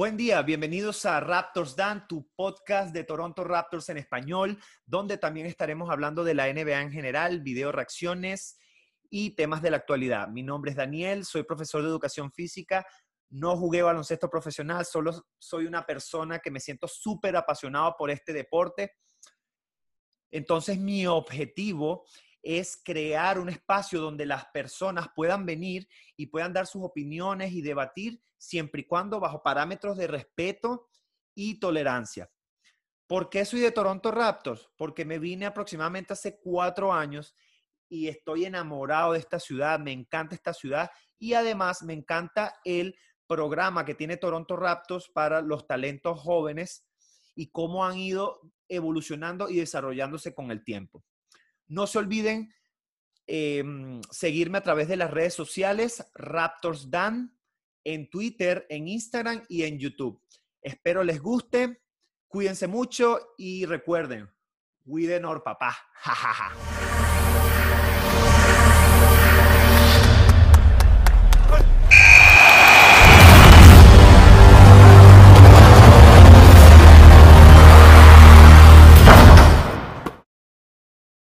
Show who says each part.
Speaker 1: Buen día, bienvenidos a Raptors Dan, tu podcast de Toronto Raptors en español, donde también estaremos hablando de la NBA en general, video reacciones y temas de la actualidad. Mi nombre es Daniel, soy profesor de educación física, no jugué baloncesto profesional, solo soy una persona que me siento súper apasionado por este deporte. Entonces mi objetivo es crear un espacio donde las personas puedan venir y puedan dar sus opiniones y debatir siempre y cuando bajo parámetros de respeto y tolerancia. ¿Por qué soy de Toronto Raptors? Porque me vine aproximadamente hace cuatro años y estoy enamorado de esta ciudad, me encanta esta ciudad y además me encanta el programa que tiene Toronto Raptors para los talentos jóvenes y cómo han ido evolucionando y desarrollándose con el tiempo. No se olviden em, seguirme a través de las redes sociales, Raptors Dan, en Twitter, en Instagram y en YouTube. Espero les guste, cuídense mucho y recuerden, cuiden or papá.